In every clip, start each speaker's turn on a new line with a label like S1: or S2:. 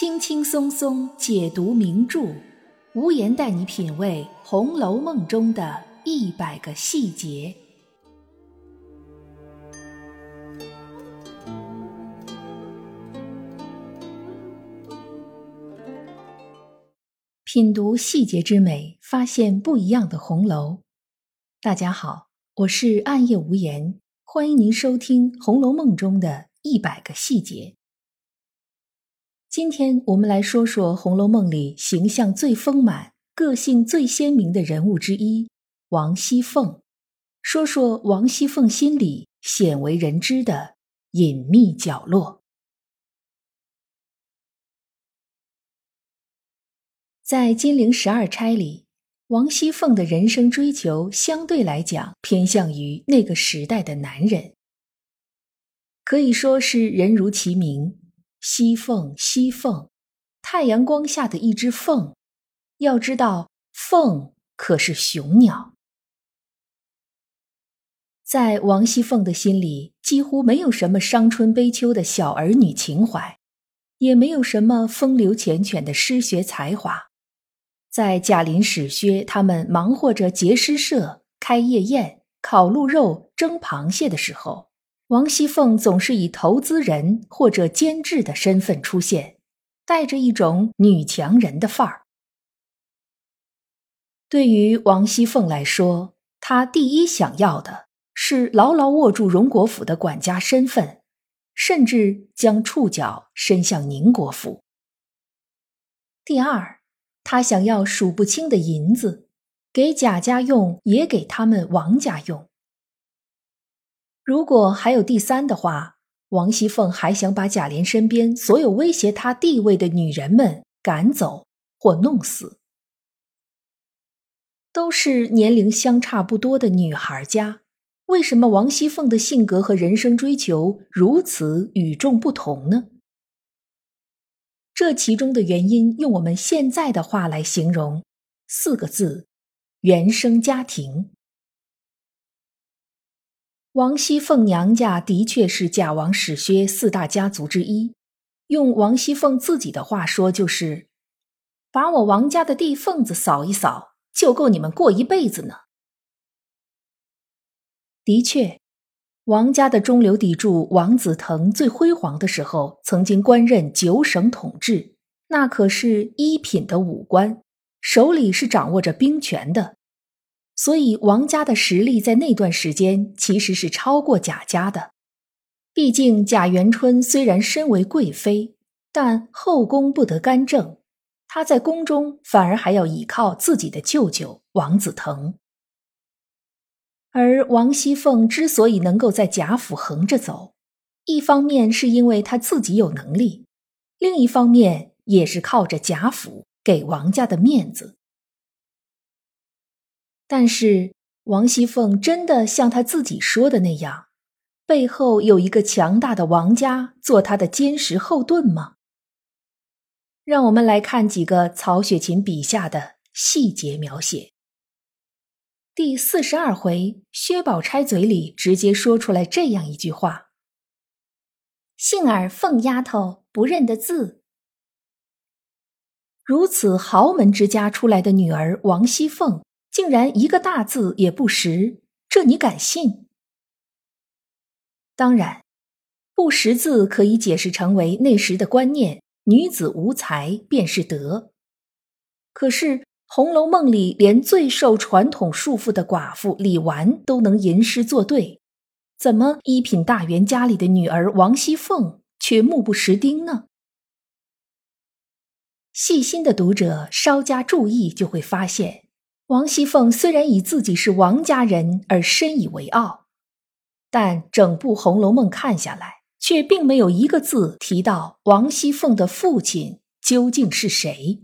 S1: 轻轻松松解读名著，无言带你品味《红楼梦》中的一百个细节。品读细节之美，发现不一样的红楼。大家好，我是暗夜无言，欢迎您收听《红楼梦》中的一百个细节。今天我们来说说《红楼梦》里形象最丰满、个性最鲜明的人物之一王熙凤，说说王熙凤心里鲜为人知的隐秘角落。在《金陵十二钗》里，王熙凤的人生追求相对来讲偏向于那个时代的男人，可以说是人如其名。西凤，西凤，太阳光下的一只凤。要知道，凤可是雄鸟。在王熙凤的心里，几乎没有什么伤春悲秋的小儿女情怀，也没有什么风流缱绻的诗学才华。在贾琏、史薛他们忙活着结诗社、开夜宴、烤鹿肉、蒸螃蟹的时候。王熙凤总是以投资人或者监制的身份出现，带着一种女强人的范儿。对于王熙凤来说，她第一想要的是牢牢握住荣国府的管家身份，甚至将触角伸向宁国府。第二，她想要数不清的银子，给贾家用，也给他们王家用。如果还有第三的话，王熙凤还想把贾琏身边所有威胁他地位的女人们赶走或弄死。都是年龄相差不多的女孩家，为什么王熙凤的性格和人生追求如此与众不同呢？这其中的原因，用我们现在的话来形容，四个字：原生家庭。王熙凤娘家的确是贾王史薛四大家族之一，用王熙凤自己的话说，就是把我王家的地缝子扫一扫，就够你们过一辈子呢。的确，王家的中流砥柱王子腾最辉煌的时候，曾经官任九省统治，那可是一品的武官，手里是掌握着兵权的。所以，王家的实力在那段时间其实是超过贾家的。毕竟，贾元春虽然身为贵妃，但后宫不得干政，她在宫中反而还要倚靠自己的舅舅王子腾。而王熙凤之所以能够在贾府横着走，一方面是因为她自己有能力，另一方面也是靠着贾府给王家的面子。但是王熙凤真的像她自己说的那样，背后有一个强大的王家做她的坚实后盾吗？让我们来看几个曹雪芹笔下的细节描写。第四十二回，薛宝钗嘴里直接说出来这样一句话：“幸而凤丫头不认得字。”如此豪门之家出来的女儿王熙凤。竟然一个大字也不识，这你敢信？当然，不识字可以解释成为那时的观念：女子无才便是德。可是《红楼梦》里连最受传统束缚的寡妇李纨都能吟诗作对，怎么一品大员家里的女儿王熙凤却目不识丁呢？细心的读者稍加注意，就会发现。王熙凤虽然以自己是王家人而深以为傲，但整部《红楼梦》看下来，却并没有一个字提到王熙凤的父亲究竟是谁。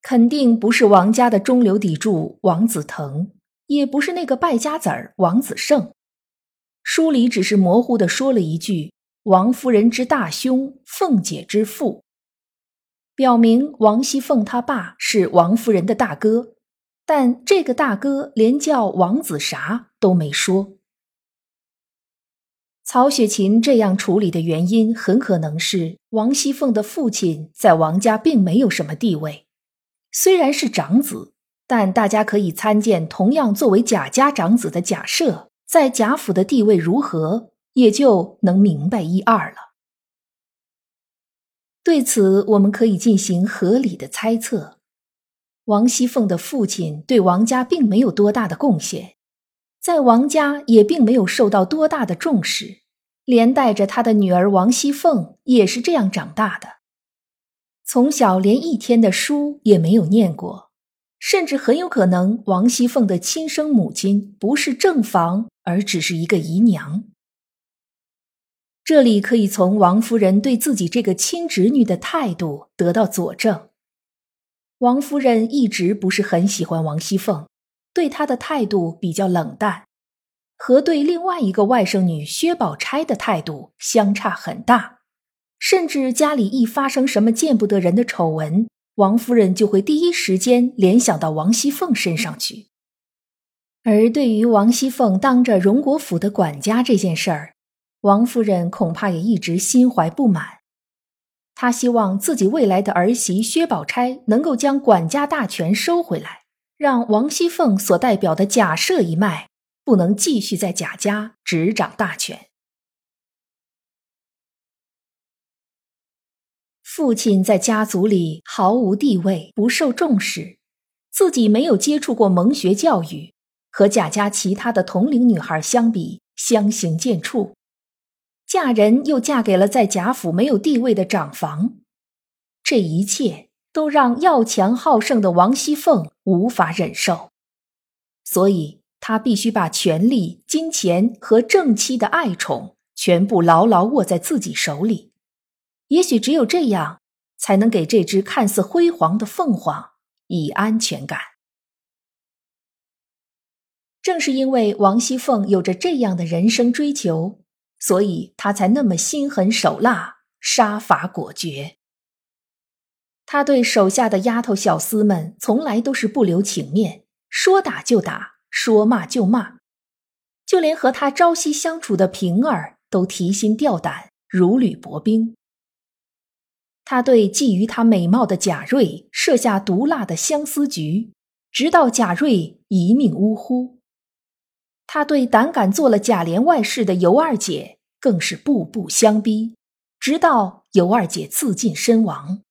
S1: 肯定不是王家的中流砥柱王子腾，也不是那个败家子儿王子胜。书里只是模糊的说了一句：“王夫人之大兄，凤姐之父。”表明王熙凤他爸是王夫人的大哥，但这个大哥连叫王子啥都没说。曹雪芹这样处理的原因，很可能是王熙凤的父亲在王家并没有什么地位，虽然是长子，但大家可以参见同样作为贾家长子的贾赦在贾府的地位如何，也就能明白一二了。对此，我们可以进行合理的猜测：王熙凤的父亲对王家并没有多大的贡献。在王家也并没有受到多大的重视，连带着他的女儿王熙凤也是这样长大的，从小连一天的书也没有念过，甚至很有可能王熙凤的亲生母亲不是正房，而只是一个姨娘。这里可以从王夫人对自己这个亲侄女的态度得到佐证。王夫人一直不是很喜欢王熙凤。对她的态度比较冷淡，和对另外一个外甥女薛宝钗的态度相差很大。甚至家里一发生什么见不得人的丑闻，王夫人就会第一时间联想到王熙凤身上去。而对于王熙凤当着荣国府的管家这件事儿，王夫人恐怕也一直心怀不满。她希望自己未来的儿媳薛宝钗能够将管家大权收回来。让王熙凤所代表的贾赦一脉不能继续在贾家执掌大权。父亲在家族里毫无地位，不受重视，自己没有接触过蒙学教育，和贾家其他的同龄女孩相比相形见绌。嫁人又嫁给了在贾府没有地位的长房，这一切。都让要强好胜的王熙凤无法忍受，所以她必须把权力、金钱和正妻的爱宠全部牢牢握在自己手里。也许只有这样，才能给这只看似辉煌的凤凰以安全感。正是因为王熙凤有着这样的人生追求，所以他才那么心狠手辣、杀伐果决。他对手下的丫头小厮们从来都是不留情面，说打就打，说骂就骂，就连和他朝夕相处的平儿都提心吊胆，如履薄冰。他对觊觎她美貌的贾瑞设下毒辣的相思局，直到贾瑞一命呜呼。他对胆敢做了贾琏外室的尤二姐更是步步相逼，直到尤二姐自尽身亡。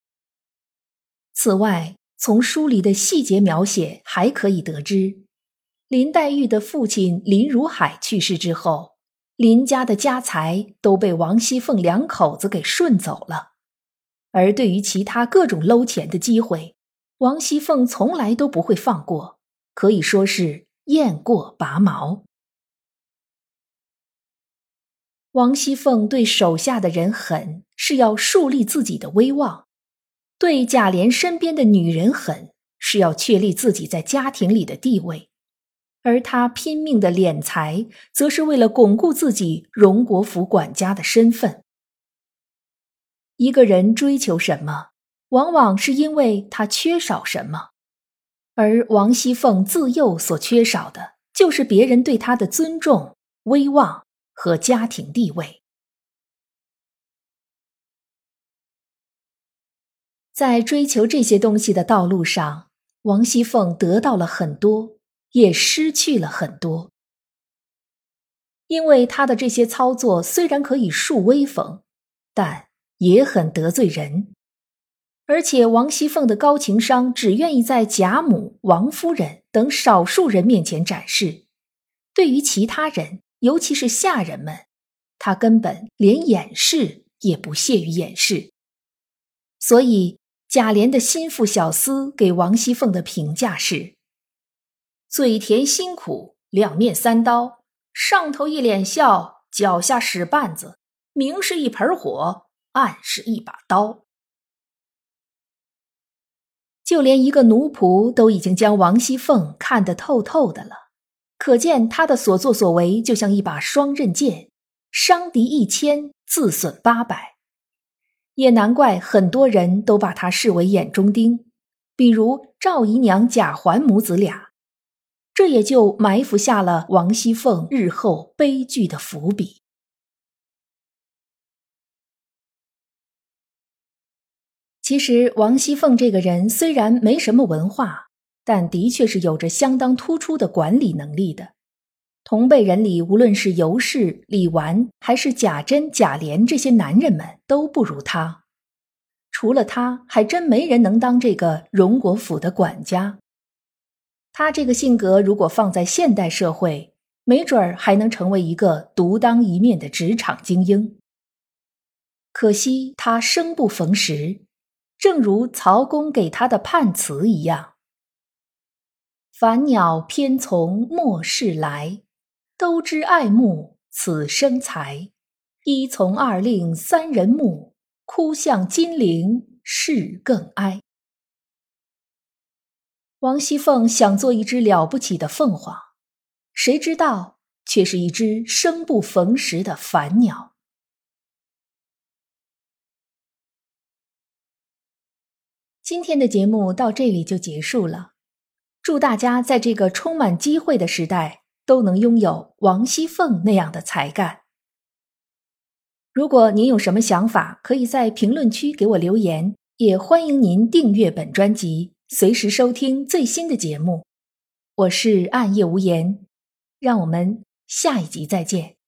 S1: 此外，从书里的细节描写还可以得知，林黛玉的父亲林如海去世之后，林家的家财都被王熙凤两口子给顺走了。而对于其他各种搂钱的机会，王熙凤从来都不会放过，可以说是雁过拔毛。王熙凤对手下的人狠，是要树立自己的威望。对贾琏身边的女人狠，是要确立自己在家庭里的地位；而他拼命的敛财，则是为了巩固自己荣国府管家的身份。一个人追求什么，往往是因为他缺少什么，而王熙凤自幼所缺少的，就是别人对她的尊重、威望和家庭地位。在追求这些东西的道路上，王熙凤得到了很多，也失去了很多。因为她的这些操作虽然可以树威风，但也很得罪人。而且王熙凤的高情商只愿意在贾母、王夫人等少数人面前展示，对于其他人，尤其是下人们，他根本连掩饰也不屑于掩饰。所以。贾琏的心腹小厮给王熙凤的评价是：嘴甜心苦，两面三刀，上头一脸笑，脚下使绊子，明是一盆火，暗是一把刀。就连一个奴仆都已经将王熙凤看得透透的了，可见他的所作所为就像一把双刃剑伤敌一千自损八百。也难怪很多人都把他视为眼中钉比如赵姨娘贾环母子俩。这也就埋伏下了王熙凤日后悲剧的伏笔。其实王熙凤这个人虽然没什么文化但的确是有着相当突出的管理能力的。同辈人里，无论是尤氏、李纨，还是贾珍、贾琏这些男人们，都不如他。除了他，还真没人能当这个荣国府的管家。他这个性格，如果放在现代社会，没准儿还能成为一个独当一面的职场精英。可惜他生不逢时，正如曹公给他的判词一样：“凡鸟偏从末世来，都知爱慕此生才。一从二令三人目，哭向金陵事更哀。”王熙凤想做一只了不起的凤凰，谁知道？却是一只生不逢时的凡鸟。今天的节目到这里就结束了，祝大家在这个充满机会的时代都能拥有王熙凤那样的才干。如果您有什么想法，可以在评论区给我留言，也欢迎您订阅本专辑，随时收听最新的节目。我是暗夜无言，让我们。下一集再见。